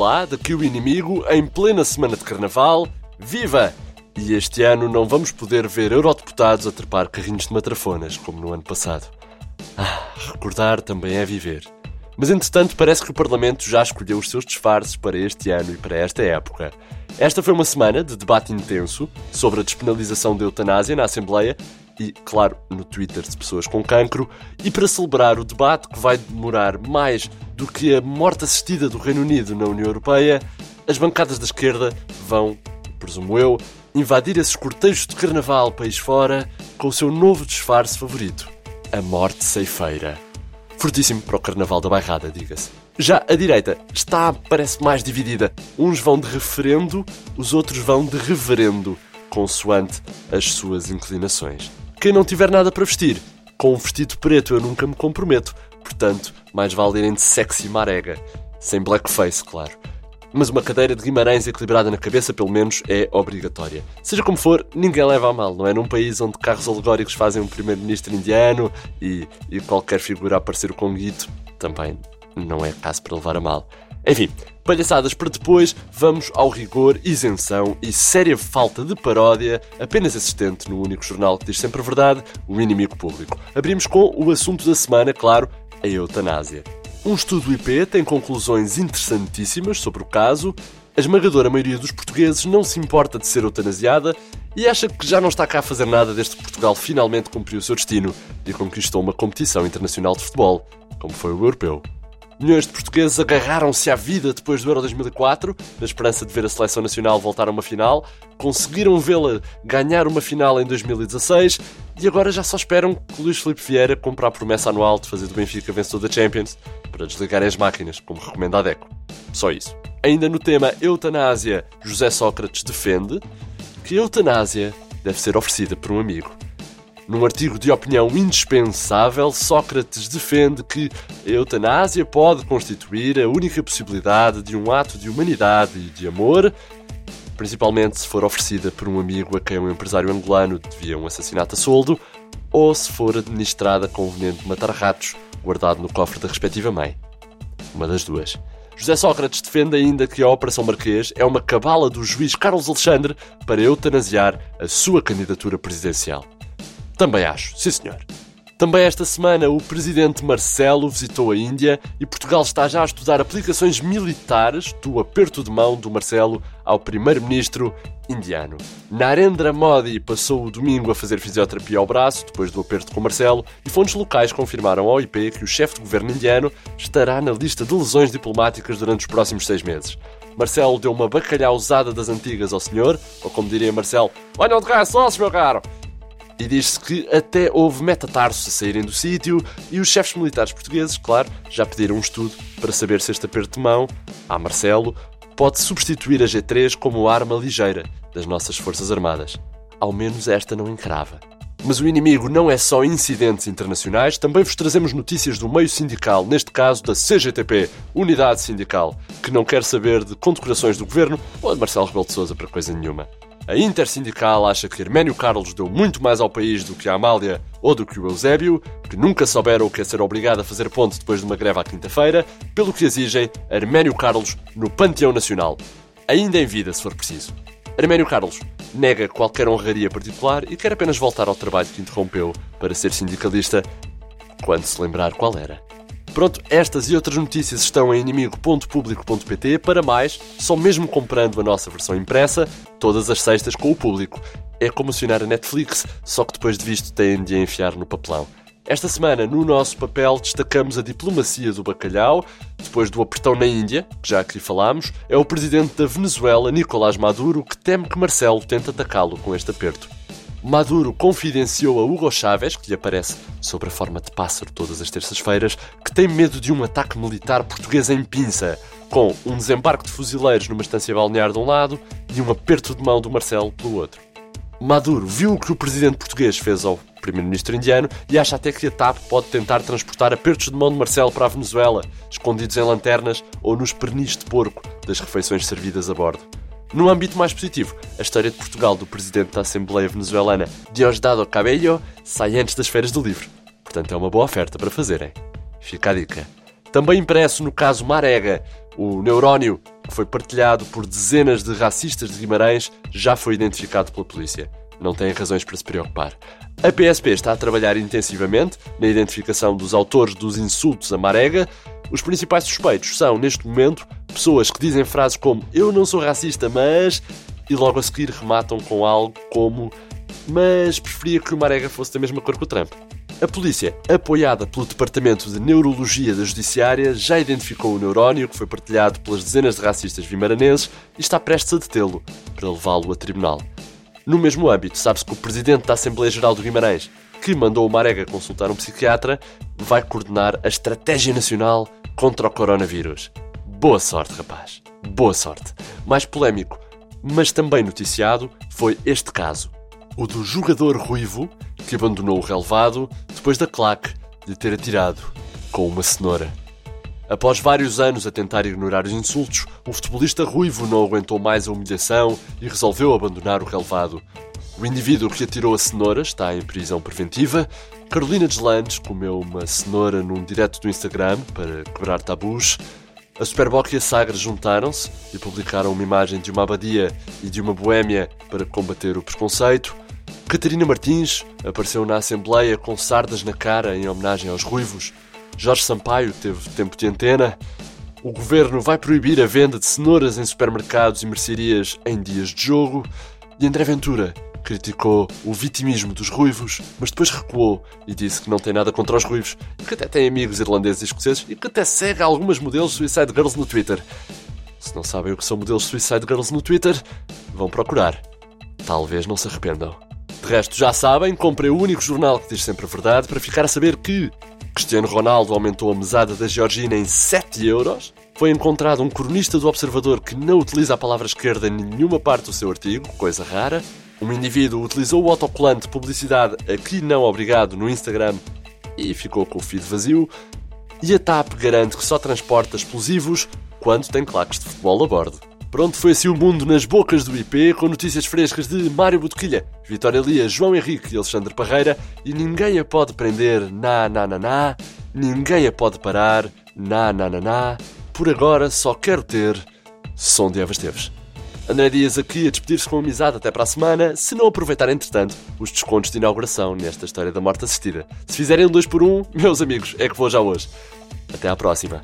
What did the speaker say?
olá, daqui o inimigo, em plena semana de carnaval. Viva! E este ano não vamos poder ver eurodeputados a trepar carrinhos de matrafonas, como no ano passado. Ah, recordar também é viver. Mas entretanto, parece que o Parlamento já escolheu os seus disfarces para este ano e para esta época. Esta foi uma semana de debate intenso sobre a despenalização da eutanásia na Assembleia e, claro, no Twitter de pessoas com cancro. E para celebrar o debate que vai demorar mais do que a morte assistida do Reino Unido na União Europeia, as bancadas da esquerda vão, presumo eu, invadir esses cortejos de carnaval país fora com o seu novo disfarce favorito, a morte ceifeira. Fortíssimo para o carnaval da bairrada, diga-se. Já a direita está, parece, mais dividida. Uns vão de referendo, os outros vão de reverendo, consoante as suas inclinações. Quem não tiver nada para vestir, com um vestido preto eu nunca me comprometo, portanto, mais vale irem de sexy marega. Sem blackface, claro. Mas uma cadeira de Guimarães equilibrada na cabeça, pelo menos, é obrigatória. Seja como for, ninguém leva a mal, não é? Num país onde carros alegóricos fazem um primeiro-ministro indiano e, e qualquer figura a parecer o Conguito, também não é caso para levar a mal. Enfim, palhaçadas para depois, vamos ao rigor, isenção e séria falta de paródia, apenas existente no único jornal que diz sempre a verdade, o inimigo público. Abrimos com o assunto da semana, claro, a eutanásia. Um estudo IP tem conclusões interessantíssimas sobre o caso. A esmagadora maioria dos portugueses não se importa de ser eutanasiada e acha que já não está cá a fazer nada desde que Portugal finalmente cumpriu o seu destino e conquistou uma competição internacional de futebol, como foi o europeu. Milhões de portugueses agarraram-se à vida depois do Euro 2004, na esperança de ver a seleção nacional voltar a uma final, conseguiram vê-la ganhar uma final em 2016 e agora já só esperam que Luís Filipe Vieira cumpra a promessa anual de fazer do Benfica vencedor da Champions para desligarem as máquinas, como recomenda a DECO. Só isso. Ainda no tema eutanásia, José Sócrates defende que a eutanásia deve ser oferecida por um amigo. Num artigo de opinião indispensável, Sócrates defende que a eutanásia pode constituir a única possibilidade de um ato de humanidade e de amor, principalmente se for oferecida por um amigo a quem um empresário angolano devia um assassinato a soldo, ou se for administrada veneno de matar ratos guardado no cofre da respectiva mãe. Uma das duas. José Sócrates defende ainda que a Operação Marquês é uma cabala do juiz Carlos Alexandre para eutanasiar a sua candidatura presidencial. Também acho, sim senhor. Também esta semana o presidente Marcelo visitou a Índia e Portugal está já a estudar aplicações militares do aperto de mão do Marcelo ao primeiro-ministro indiano. Narendra Modi passou o domingo a fazer fisioterapia ao braço depois do aperto com Marcelo e fontes locais confirmaram ao IP que o chefe de governo indiano estará na lista de lesões diplomáticas durante os próximos seis meses. Marcelo deu uma bacalhauzada das antigas ao senhor, ou como diria Marcelo, olha de cá sócios, meu caro! E diz-se que até houve metatarsos a saírem do sítio e os chefes militares portugueses, claro, já pediram um estudo para saber se este aperto de mão, a Marcelo, pode substituir a G3 como arma ligeira das nossas Forças Armadas. Ao menos esta não encrava. Mas o inimigo não é só incidentes internacionais, também vos trazemos notícias do meio sindical, neste caso da CGTP, Unidade Sindical, que não quer saber de condecorações do governo ou de Marcelo Rebelo de Sousa para coisa nenhuma. A Intersindical acha que Herménio Carlos deu muito mais ao país do que a Amália ou do que o Eusébio, que nunca souberam o que é ser obrigado a fazer ponte depois de uma greve à quinta-feira, pelo que exigem Herménio Carlos no Panteão Nacional. Ainda em vida, se for preciso. Herménio Carlos nega qualquer honraria particular e quer apenas voltar ao trabalho que interrompeu para ser sindicalista quando se lembrar qual era. Pronto, estas e outras notícias estão em inimigo.público.pt. Para mais, só mesmo comprando a nossa versão impressa, todas as sextas com o público. É como acionar a Netflix, só que depois de visto têm de enfiar no papelão. Esta semana, no nosso papel, destacamos a diplomacia do bacalhau. Depois do apertão na Índia, que já aqui falámos, é o presidente da Venezuela, Nicolás Maduro, que teme que Marcelo tente atacá-lo com este aperto. Maduro confidenciou a Hugo Chávez, que lhe aparece sob a forma de pássaro todas as terças-feiras, que tem medo de um ataque militar português em pinça, com um desembarque de fuzileiros numa estância balnear de um lado e um aperto de mão do Marcelo pelo outro. Maduro viu o que o presidente português fez ao primeiro-ministro indiano e acha até que a TAP pode tentar transportar apertos de mão de Marcelo para a Venezuela, escondidos em lanternas ou nos pernis de porco das refeições servidas a bordo. No âmbito mais positivo, a história de Portugal do presidente da Assembleia Venezuelana, Diosdado Cabello, sai antes das feiras do livro. Portanto, é uma boa oferta para fazerem. Fica a dica. Também impresso no caso Marega, O neurónio, que foi partilhado por dezenas de racistas de Guimarães, já foi identificado pela polícia. Não têm razões para se preocupar. A PSP está a trabalhar intensivamente na identificação dos autores dos insultos a Marega. Os principais suspeitos são, neste momento, pessoas que dizem frases como Eu não sou racista, mas. e logo a seguir rematam com algo como Mas preferia que o Marega fosse da mesma cor que o Trump. A polícia, apoiada pelo Departamento de Neurologia da Judiciária, já identificou o neurónio que foi partilhado pelas dezenas de racistas vimaranenses e está prestes a detê-lo para levá-lo a tribunal. No mesmo âmbito, sabe-se que o presidente da Assembleia Geral do Guimarães, que mandou o Marega consultar um psiquiatra, vai coordenar a estratégia nacional contra o coronavírus. Boa sorte, rapaz. Boa sorte. Mais polémico, mas também noticiado, foi este caso. O do jogador ruivo que abandonou o relevado depois da claque de ter atirado com uma cenoura. Após vários anos a tentar ignorar os insultos, o futebolista ruivo não aguentou mais a humilhação e resolveu abandonar o relevado. O indivíduo que atirou a cenoura está em prisão preventiva. Carolina Deslandes comeu uma cenoura num direto do Instagram para quebrar tabus. A Superboc e a Sagres juntaram-se e publicaram uma imagem de uma abadia e de uma boémia para combater o preconceito. Catarina Martins apareceu na Assembleia com sardas na cara em homenagem aos ruivos. Jorge Sampaio teve tempo de antena. O governo vai proibir a venda de cenouras em supermercados e mercearias em dias de jogo. E André Ventura criticou o vitimismo dos ruivos, mas depois recuou e disse que não tem nada contra os ruivos, que até tem amigos irlandeses e escoceses e que até segue algumas modelos Suicide Girls no Twitter. Se não sabem o que são modelos Suicide Girls no Twitter, vão procurar. Talvez não se arrependam. De resto, já sabem, comprei o único jornal que diz sempre a verdade para ficar a saber que Cristiano Ronaldo aumentou a mesada da Georgina em 7 euros. Foi encontrado um cronista do Observador que não utiliza a palavra esquerda em nenhuma parte do seu artigo, coisa rara. Um indivíduo utilizou o autocolante de publicidade aqui não obrigado no Instagram e ficou com o feed vazio. E a TAP garante que só transporta explosivos quando tem claques de futebol a bordo. Pronto, foi assim o mundo nas bocas do IP, com notícias frescas de Mário Botequilha, Vitória Lia, João Henrique e Alexandre Parreira, e ninguém a pode prender, na na na na, ninguém a pode parar, na na na na, por agora só quero ter som de Eva Esteves. André Dias aqui a despedir-se com amizade até para a semana, se não aproveitar entretanto os descontos de inauguração nesta história da morte assistida. Se fizerem um 2 por 1 um, meus amigos, é que vou já hoje. Até à próxima.